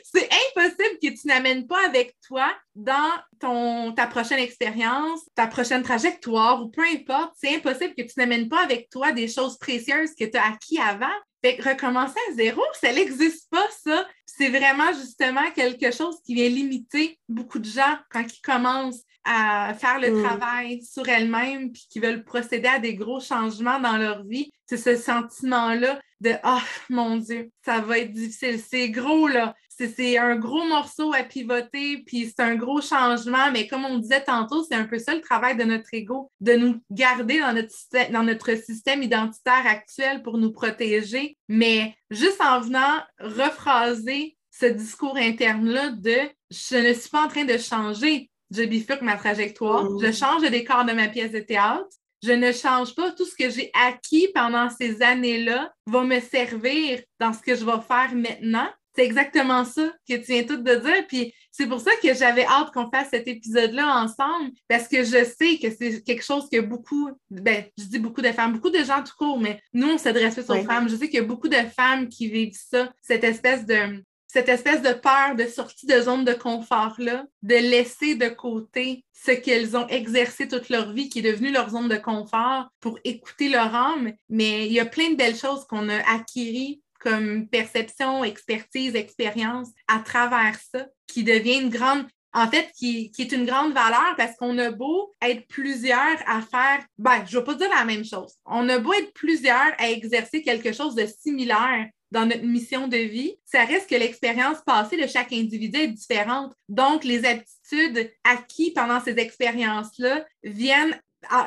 c'est impossible que tu n'amènes pas avec toi dans ton, ta prochaine expérience, ta prochaine trajectoire ou peu importe. C'est impossible que tu n'amènes pas avec toi des choses précieuses que tu as acquis avant. Fait que recommencer à zéro, ça n'existe pas, ça. C'est vraiment justement quelque chose qui vient limiter beaucoup de gens quand ils commencent à faire le mm. travail sur elles-mêmes puis qui veulent procéder à des gros changements dans leur vie. C'est ce sentiment-là de Ah, mon Dieu, ça va être difficile. C'est gros, là. C'est un gros morceau à pivoter, puis c'est un gros changement, mais comme on disait tantôt, c'est un peu ça le travail de notre ego, de nous garder dans notre, dans notre système identitaire actuel pour nous protéger, mais juste en venant rephraser ce discours interne-là de je ne suis pas en train de changer, je bifurque ma trajectoire, mmh. je change le décor de ma pièce de théâtre, je ne change pas tout ce que j'ai acquis pendant ces années-là va me servir dans ce que je vais faire maintenant. C'est exactement ça que tu viens tout de dire. Puis c'est pour ça que j'avais hâte qu'on fasse cet épisode-là ensemble, parce que je sais que c'est quelque chose que beaucoup, ben, je dis beaucoup de femmes, beaucoup de gens tout court, mais nous, on s'adresse plus aux femmes. Je sais qu'il y a beaucoup de femmes qui vivent ça, cette espèce de cette espèce de peur de sortie de zone de confort-là, de laisser de côté ce qu'elles ont exercé toute leur vie, qui est devenu leur zone de confort, pour écouter leur âme. Mais il y a plein de belles choses qu'on a acquises comme perception, expertise, expérience à travers ça, qui devient une grande, en fait, qui, est une grande valeur parce qu'on a beau être plusieurs à faire, ben, je ne vais pas dire la même chose. On a beau être plusieurs à exercer quelque chose de similaire dans notre mission de vie, ça reste que l'expérience passée de chaque individu est différente. Donc, les aptitudes acquises pendant ces expériences-là viennent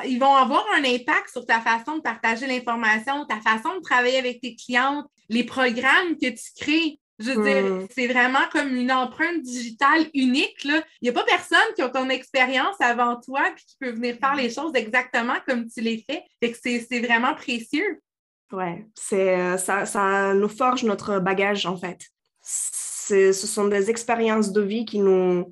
ils vont avoir un impact sur ta façon de partager l'information, ta façon de travailler avec tes clientes, les programmes que tu crées. Je veux dire, hmm. c'est vraiment comme une empreinte digitale unique. Il n'y a pas personne qui a ton expérience avant toi et qui peut venir faire les choses exactement comme tu les fais. Fait que c'est vraiment précieux. Oui, euh, ça, ça nous forge notre bagage en fait. Ce sont des expériences de vie qui nous,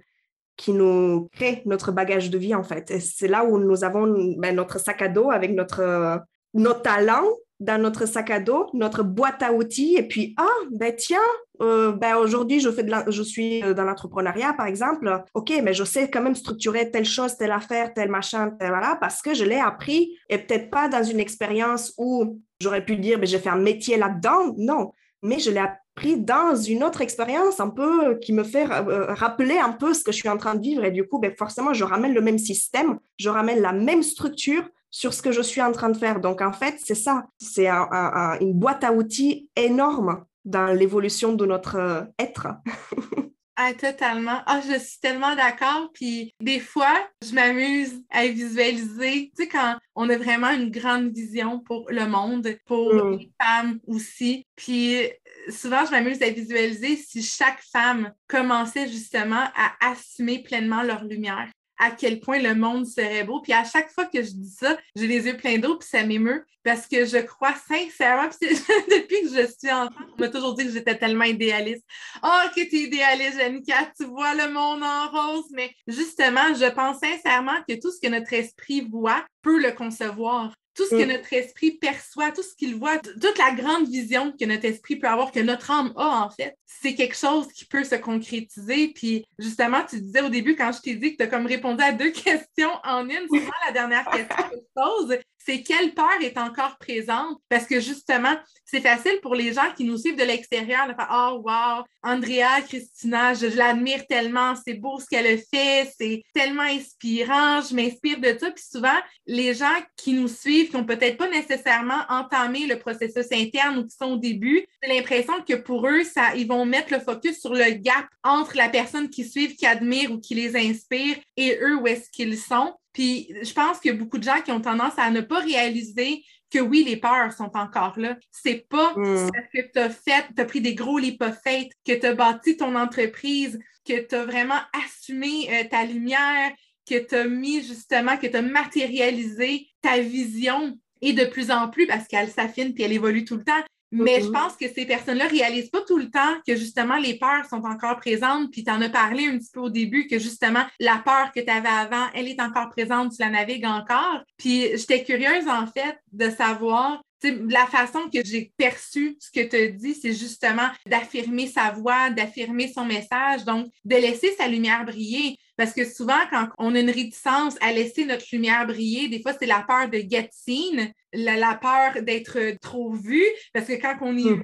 qui nous crée notre bagage de vie, en fait. Et c'est là où nous avons ben, notre sac à dos avec notre, nos talents dans notre sac à dos, notre boîte à outils, et puis, ah, ben tiens, euh, ben aujourd'hui, je, fais de je suis euh, dans l'entrepreneuriat, par exemple. OK, mais je sais quand même structurer telle chose, telle affaire, tel machin, tel voilà, parce que je l'ai appris, et peut-être pas dans une expérience où j'aurais pu dire, mais j'ai fait un métier là-dedans. Non, mais je l'ai appris dans une autre expérience un peu qui me fait euh, rappeler un peu ce que je suis en train de vivre. Et du coup, ben, forcément, je ramène le même système, je ramène la même structure sur ce que je suis en train de faire. Donc, en fait, c'est ça. C'est une boîte à outils énorme dans l'évolution de notre euh, être. Ah, totalement. Ah, je suis tellement d'accord. Puis des fois, je m'amuse à visualiser, tu sais, quand on a vraiment une grande vision pour le monde, pour mm. les femmes aussi. Puis souvent, je m'amuse à visualiser si chaque femme commençait justement à assumer pleinement leur lumière à quel point le monde serait beau. Puis à chaque fois que je dis ça, j'ai les yeux pleins d'eau, puis ça m'émeut parce que je crois sincèrement, depuis que je suis enfant, on m'a toujours dit que j'étais tellement idéaliste. Oh, que tu es idéaliste, Janica, tu vois le monde en rose. Mais justement, je pense sincèrement que tout ce que notre esprit voit peut le concevoir tout ce que mm. notre esprit perçoit, tout ce qu'il voit, toute la grande vision que notre esprit peut avoir, que notre âme a en fait, c'est quelque chose qui peut se concrétiser. Puis justement, tu disais au début, quand je t'ai dit que tu as comme répondu à deux questions en une, c'est la dernière question que je pose c'est quelle peur est encore présente parce que justement, c'est facile pour les gens qui nous suivent de l'extérieur de faire Oh, wow, Andrea, Christina, je, l'admire tellement, c'est beau ce qu'elle fait, c'est tellement inspirant, je m'inspire de ça. Puis souvent, les gens qui nous suivent, qui n'ont peut-être pas nécessairement entamé le processus interne ou qui sont au début, j'ai l'impression que pour eux, ça, ils vont mettre le focus sur le gap entre la personne qui suivent, qui admire ou qui les inspire et eux, où est-ce qu'ils sont. Puis je pense qu'il y a beaucoup de gens qui ont tendance à ne pas réaliser que oui, les peurs sont encore là. C'est pas parce que tu as fait, tu as pris des gros leap que tu as bâti ton entreprise, que tu as vraiment assumé euh, ta lumière, que tu as mis justement, que tu as matérialisé ta vision et de plus en plus parce qu'elle s'affine puis elle évolue tout le temps. Mais je pense que ces personnes-là ne réalisent pas tout le temps que justement les peurs sont encore présentes. Puis tu en as parlé un petit peu au début que justement la peur que tu avais avant, elle est encore présente, tu la navigues encore. Puis j'étais curieuse en fait de savoir la façon que j'ai perçu ce que tu as dit, c'est justement d'affirmer sa voix, d'affirmer son message, donc de laisser sa lumière briller. Parce que souvent, quand on a une réticence à laisser notre lumière briller, des fois, c'est la peur de get seen, la, peur d'être trop vu, parce que quand on est vu,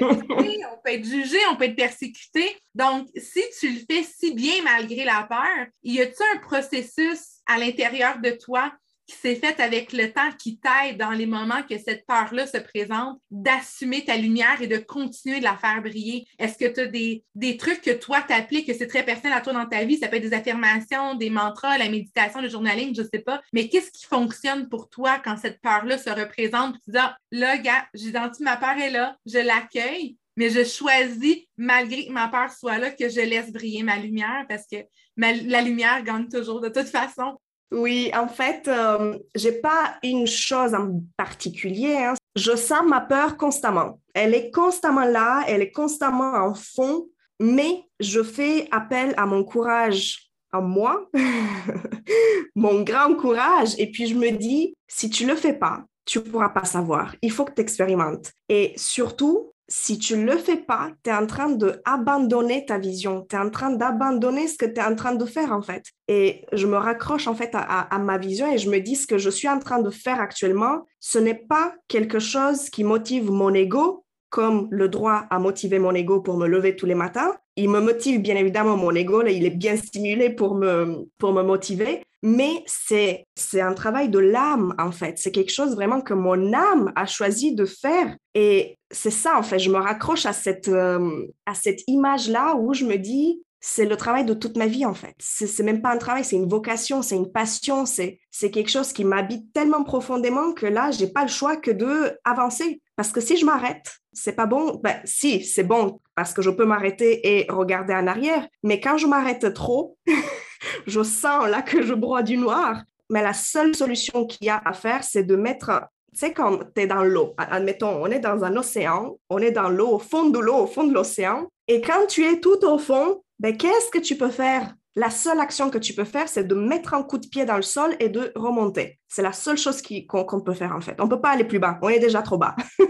on peut être jugé, on peut être persécuté. Donc, si tu le fais si bien malgré la peur, y a-t-il un processus à l'intérieur de toi qui s'est fait avec le temps qui t'aide dans les moments que cette peur-là se présente, d'assumer ta lumière et de continuer de la faire briller? Est-ce que tu as des, des, trucs que toi t'appliques, que c'est très personnel à toi dans ta vie? Ça peut être des affirmations, des mantras, la méditation, le journaling, je ne sais pas. Mais qu'est-ce qui fonctionne pour toi quand cette peur-là se représente? Tu dis, ah, là, gars, j'identifie ma peur est là, je l'accueille, mais je choisis, malgré que ma peur soit là, que je laisse briller ma lumière parce que la lumière gagne toujours de toute façon. Oui, en fait, euh, j'ai pas une chose en particulier. Hein. Je sens ma peur constamment. Elle est constamment là, elle est constamment en fond, mais je fais appel à mon courage en moi, mon grand courage, et puis je me dis, si tu le fais pas, tu pourras pas savoir. Il faut que tu expérimentes. Et surtout, si tu ne le fais pas, tu es en train d'abandonner ta vision, tu es en train d'abandonner ce que tu es en train de faire en fait. Et je me raccroche en fait à, ma vision et je me dis ce que je suis en train de faire actuellement, ce n'est pas quelque chose qui motive mon ego comme le droit à motiver mon ego pour me lever tous les matins. Il me motive bien évidemment mon ego, là, il est bien stimulé pour me, pour me motiver, mais c'est, c'est un travail de l'âme en fait. C'est quelque chose vraiment que mon âme a choisi de faire et c'est ça en fait. Je me raccroche à cette, euh, cette image-là où je me dis, c'est le travail de toute ma vie en fait. C'est même pas un travail, c'est une vocation, c'est une passion, c'est quelque chose qui m'habite tellement profondément que là, j'ai pas le choix que de avancer. Parce que si je m'arrête, c'est pas bon. Ben, si, c'est bon parce que je peux m'arrêter et regarder en arrière. Mais quand je m'arrête trop, je sens là que je broie du noir. Mais la seule solution qu'il y a à faire, c'est de mettre tu sais, quand tu es dans l'eau, admettons, on est dans un océan, on est dans l'eau, au fond de l'eau, au fond de l'océan, et quand tu es tout au fond, ben, qu'est-ce que tu peux faire? La seule action que tu peux faire, c'est de mettre un coup de pied dans le sol et de remonter. C'est la seule chose qu'on peut faire en fait. On ne peut pas aller plus bas. On est déjà trop bas.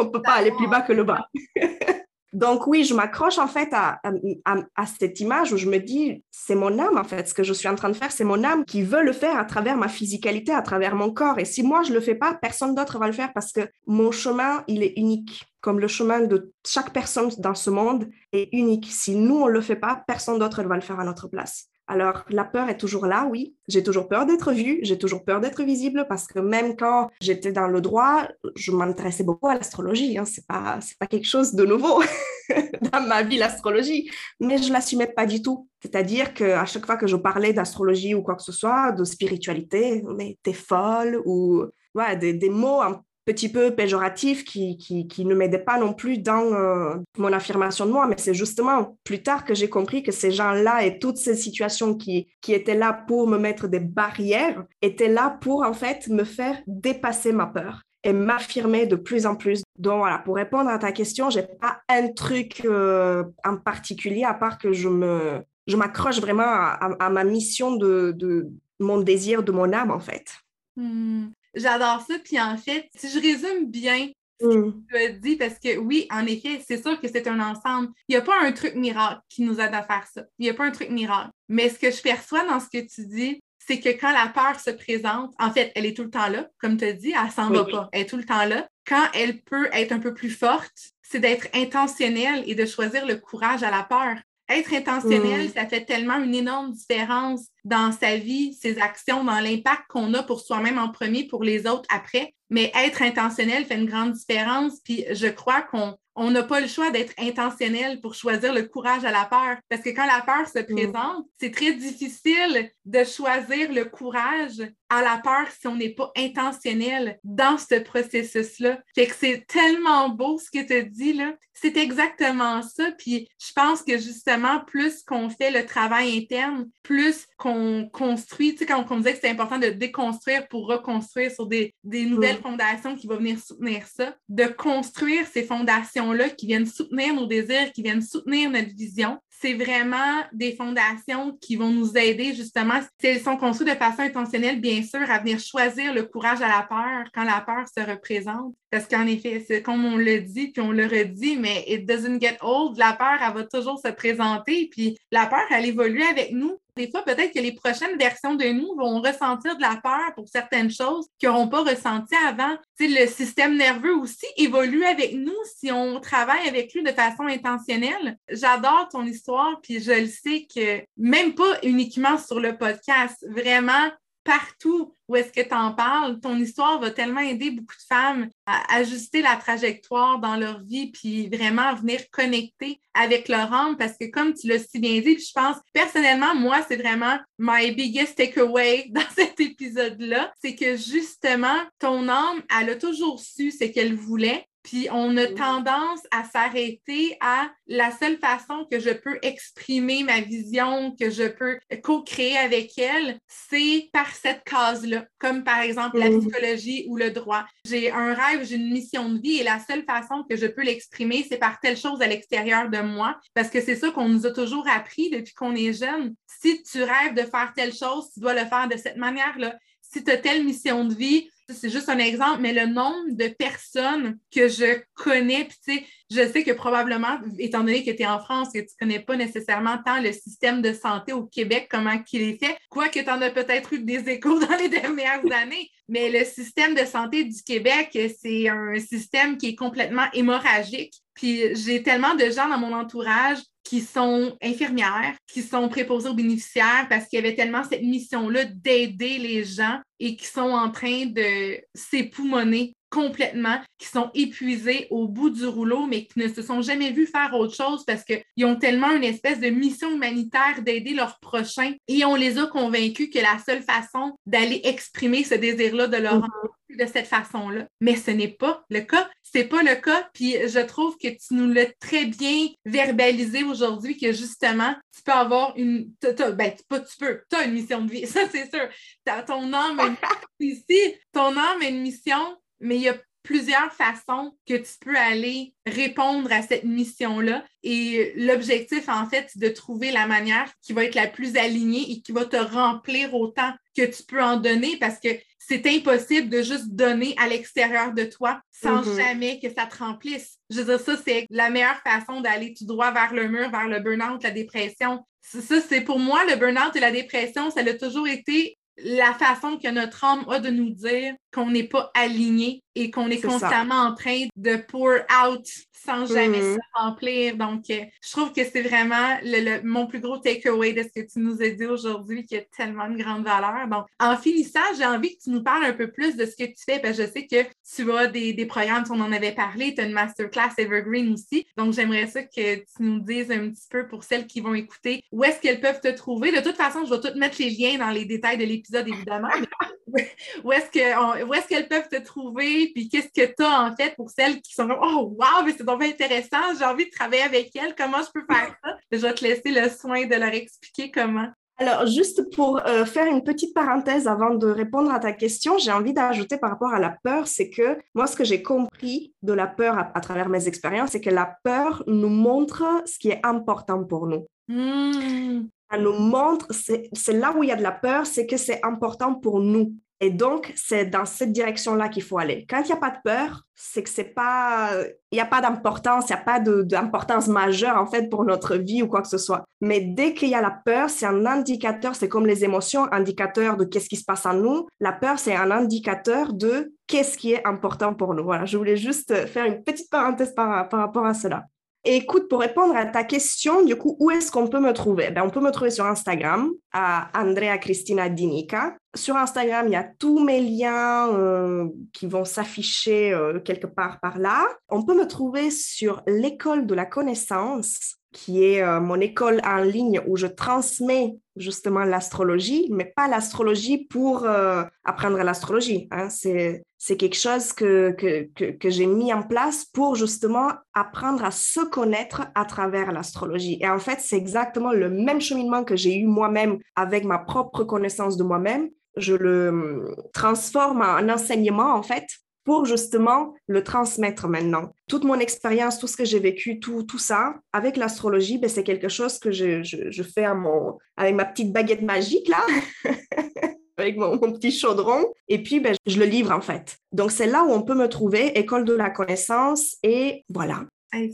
on ne peut pas aller plus bas que le bas. Donc oui, je m'accroche en fait à, à, cette image où je me dis, c'est mon âme en fait, ce que je suis en train de faire, c'est mon âme qui veut le faire à travers ma physicalité, à travers mon corps. Et si moi je le fais pas, personne d'autre va le faire parce que mon chemin, il est unique. Comme le chemin de chaque personne dans ce monde est unique. Si nous on le fait pas, personne d'autre va le faire à notre place. Alors, la peur est toujours là, oui. J'ai toujours peur d'être vue, j'ai toujours peur d'être visible parce que même quand j'étais dans le droit, je m'intéressais beaucoup à l'astrologie. Hein. C'est pas, pas quelque chose de nouveau dans ma vie, l'astrologie. Mais je l'assumais pas du tout. C'est-à-dire qu'à chaque fois que je parlais d'astrologie ou quoi que ce soit, de spiritualité, mais t'es folle ou des, mots petit peu péjoratif qui, qui, ne m'aidait pas non plus dans euh, mon affirmation de moi, mais c'est justement plus tard que j'ai compris que ces gens-là et toutes ces situations qui, qui étaient là pour me mettre des barrières étaient là pour en fait me faire dépasser ma peur et m'affirmer de plus en plus. Donc voilà, pour répondre à ta question, j'ai pas un truc euh, en particulier à part que je me je m'accroche vraiment à, ma mission de, de, mon désir de mon âme en fait. Hmm. J'adore ça. Puis en fait, si je résume bien ce que mm. tu as dit, parce que oui, en effet, c'est sûr que c'est un ensemble. Il n'y a pas un truc miracle qui nous aide à faire ça. Il n'y a pas un truc miracle. Mais ce que je perçois dans ce que tu dis, c'est que quand la peur se présente, en fait, elle est tout le temps là, comme tu as dit, elle s'en va pas. Elle est tout le temps là. Quand elle peut être un peu plus forte, c'est d'être intentionnelle et de choisir le courage à la peur. Être intentionnel, mm. ça fait tellement une énorme différence dans sa vie, ses actions, dans l'impact qu'on a pour soi-même en premier, pour les autres après. Mais être intentionnel fait une grande différence. Puis je crois qu'on on n'a pas le choix d'être intentionnel pour choisir le courage à la peur. Parce que quand la peur se mm. présente, c'est très difficile de choisir le courage à la peur si on n'est pas intentionnel dans ce processus-là. Fait que c'est tellement beau ce que tu dis là. C'est exactement ça. Puis je pense que justement, plus qu'on fait le travail interne, plus qu'on construit, tu sais, quand on disait que c'est important de déconstruire pour reconstruire sur des, nouvelles mm. fondations qui vont venir soutenir ça, de construire ces qui viennent soutenir nos désirs, qui viennent soutenir notre vision, c'est vraiment des fondations qui vont nous aider justement, si elles sont construites de façon intentionnelle, bien sûr, à venir choisir le courage à la peur quand la peur se représente. Parce qu'en effet, c'est comme on le dit, puis on le redit, mais it doesn't get old. La peur, elle va toujours se présenter, puis la peur, elle évolue avec nous. Des fois, peut-être que les prochaines versions de nous vont ressentir de la peur pour certaines choses qu'ils n'auront pas ressenti avant. le système nerveux aussi évolue avec nous si on travaille avec lui de façon intentionnelle. J'adore ton histoire, puis je le sais que même pas uniquement sur le podcast, vraiment partout où est-ce que tu en parles, ton histoire va tellement aider beaucoup de femmes à ajuster la trajectoire dans leur vie, puis vraiment venir connecter avec leur âme, parce que comme tu l'as si bien dit, je pense, personnellement, moi, c'est vraiment my biggest takeaway dans cet épisode-là, c'est que justement, ton âme, elle a toujours su ce qu'elle voulait, puis on a tendance à s'arrêter à la seule façon que je peux exprimer ma vision, que je peux co-créer avec elle, c'est par cette case-là, comme par exemple la mm. psychologie ou le droit. J'ai un rêve, j'ai une mission de vie et la seule façon que je peux l'exprimer, c'est par telle chose à l'extérieur de moi, parce que c'est ça qu'on nous a toujours appris depuis qu'on est jeune. Si tu rêves de faire telle chose, tu dois le faire de cette manière-là. Si tu as telle mission de vie, c'est juste un exemple, mais le nombre de personnes que je connais, puis tu sais, je sais que probablement, étant donné que tu es en France, que tu ne connais pas nécessairement tant le système de santé au Québec, comment qu'il est fait, quoique tu en as peut-être eu des échos dans les dernières années, mais le système de santé du Québec, c'est un système qui est complètement hémorragique. Puis j'ai tellement de gens dans mon entourage qui sont infirmières, qui sont préposées aux bénéficiaires parce qu'il y avait tellement cette mission-là d'aider les gens et qui sont en train de s'époumoner complètement, qui sont épuisés au bout du rouleau, mais qui ne se sont jamais vus faire autre chose parce qu'ils ont tellement une espèce de mission humanitaire d'aider leurs prochains et on les a convaincus que la seule façon d'aller exprimer ce désir-là de leur mm-hmm. de cette façon-là. Mais ce n'est pas le cas. C'est pas le cas. Puis je trouve que tu nous l'as très bien verbalisé aujourd'hui que justement, tu peux avoir une. ben, pas tu peux, tu as une mission de vie, ça c'est sûr. ton âme, ici, ton âme a une mission mais il y a plusieurs façons que tu peux aller répondre à cette mission-là. Et l'objectif, en fait, c'est de trouver la manière qui va être la plus alignée et qui va te remplir autant que tu peux en donner parce que c'est impossible de juste donner à l'extérieur de toi sans mm-hmm. jamais que ça te remplisse. Je veux dire, ça, c'est la meilleure façon d'aller tout droit vers le mur, vers le burn-out, la dépression. Ça, c'est pour moi, le burn-out et la dépression, ça a toujours été la façon que notre âme a de nous dire qu'on n'est pas aligné et qu'on est, constamment en train de pour out sans jamais mm-hmm. se remplir. Donc, euh, je trouve que c'est vraiment le, mon plus gros takeaway de ce que tu nous as dit aujourd'hui qui a tellement de grande valeur. Donc, en finissant, j'ai envie que tu nous parles un peu plus de ce que tu fais. Parce que je sais que tu as des, des programmes, on en avait parlé, tu as une masterclass Evergreen aussi. Donc, j'aimerais ça que tu nous dises un petit peu pour celles qui vont écouter où est-ce qu'elles peuvent te trouver? De toute façon, je vais tout mettre les liens dans les détails de l'épisode, évidemment. où est-ce qu'elles peuvent te trouver? Puis qu'est-ce que tu as en fait pour celles qui sont comme Oh wow, mais c'est donc intéressant, j'ai envie de travailler avec elles, comment je peux faire ça? Je vais te laisser le soin de leur expliquer comment. Alors, juste pour euh, faire une petite parenthèse avant de répondre à ta question, j'ai envie d'ajouter par rapport à la peur, c'est que moi, ce que j'ai compris de la peur à, travers mes expériences, c'est que la peur nous montre ce qui est important pour nous. Hmm. Elle nous montre, c'est là où il y a de la peur, c'est que c'est important pour nous. Et donc, c'est dans cette direction-là qu'il faut aller. Quand il n'y a pas de peur, c'est que c'est pas, il n'y a pas d'importance, il n'y a pas d'importance majeure en fait pour notre vie ou quoi que ce soit. Mais dès qu'il y a la peur, c'est un indicateur, c'est comme les émotions, indicateur de qu'est-ce qui se passe en nous. La peur, c'est un indicateur de qu'est-ce qui est important pour nous. Voilà, je voulais juste faire une petite parenthèse par, par rapport à cela écoute, pour répondre à ta question, du coup, où est-ce qu'on peut me trouver? Ben, On peut me trouver sur Instagram, à Andrea Cristina Dinica. Sur Instagram, il y a tous mes liens euh, qui vont s'afficher euh, quelque part par là. On peut me trouver sur l'école de la connaissance qui est euh, mon école en ligne où je transmets justement l'astrologie, mais pas l'astrologie pour euh, apprendre l'astrologie. Hein. C'est, quelque chose que, que, que, j'ai mis en place pour justement apprendre à se connaître à travers l'astrologie. Et en fait, c'est exactement le même cheminement que j'ai eu moi-même avec ma propre connaissance de moi-même. Je le hum, transforme en enseignement, en fait, pour justement le transmettre maintenant. Toute mon expérience, tout ce que j'ai vécu, tout, tout ça, avec l'astrologie, ben, c'est quelque chose que je, je, fais mon, avec ma petite baguette magique, là, avec mon, petit chaudron, et puis ben, je le livre en fait. Donc c'est là où on peut me trouver, École de la connaissance, et voilà.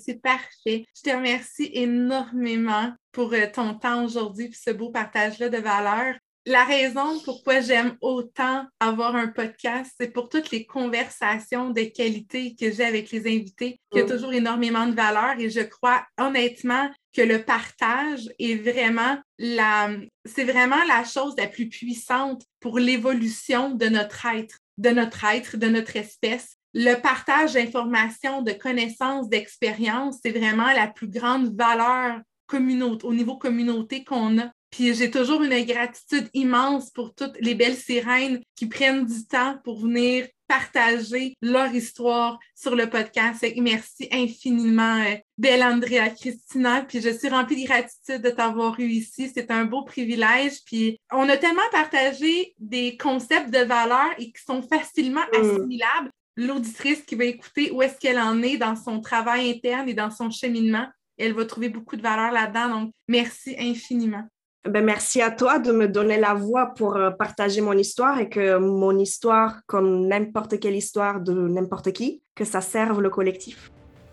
c'est parfait. Je te remercie énormément pour euh, ton temps aujourd'hui et ce beau partage-là de valeurs la raison pourquoi j'aime autant avoir un podcast, c'est pour toutes les conversations de qualité que j'ai avec les invités, qui a mm. toujours énormément de valeur et je crois honnêtement que le partage est vraiment la, c'est vraiment la chose la plus puissante pour l'évolution de notre être, de notre être, de notre espèce. Le partage d'informations, de connaissances, d'expériences, c'est vraiment la plus grande valeur au niveau communauté qu'on a. Puis j'ai toujours une gratitude immense pour toutes les belles sirènes qui prennent du temps pour venir partager leur histoire sur le podcast. Merci infiniment, euh, belle Andrea Christina. Puis je suis remplie de gratitude de t'avoir eu ici. C'est un beau privilège. Puis on a tellement partagé des concepts de valeur et qui sont facilement mm. assimilables. L'auditrice qui va écouter où est-ce qu'elle en est dans son travail interne et dans son cheminement, elle va trouver beaucoup de valeur là-dedans. Donc, merci infiniment. Ben, merci à toi de me donner la voix pour euh, partager mon histoire et que mon histoire, comme n'importe quelle histoire de n'importe qui, que ça serve le collectif.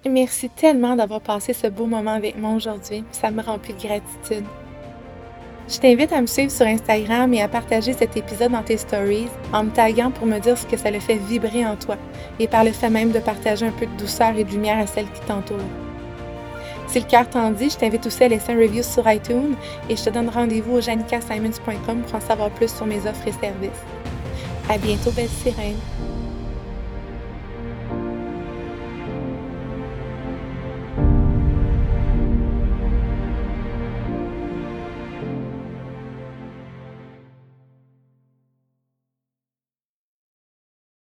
Merci tellement d'avoir passé ce beau moment avec moi aujourd'hui. Ça me remplit de gratitude. Je t'invite à me suivre sur Instagram et à partager cet épisode dans tes stories en me taguant pour me dire ce que ça le fait vibrer en toi et par le fait même de partager un peu de douceur et de lumière à celles qui t'entourent. Si le cœur t'en dit, je t'invite aussi à laisser un review sur iTunes et je te donne rendez-vous au janicasimons.com pour en savoir plus sur mes offres et services. À bientôt, belle sirène!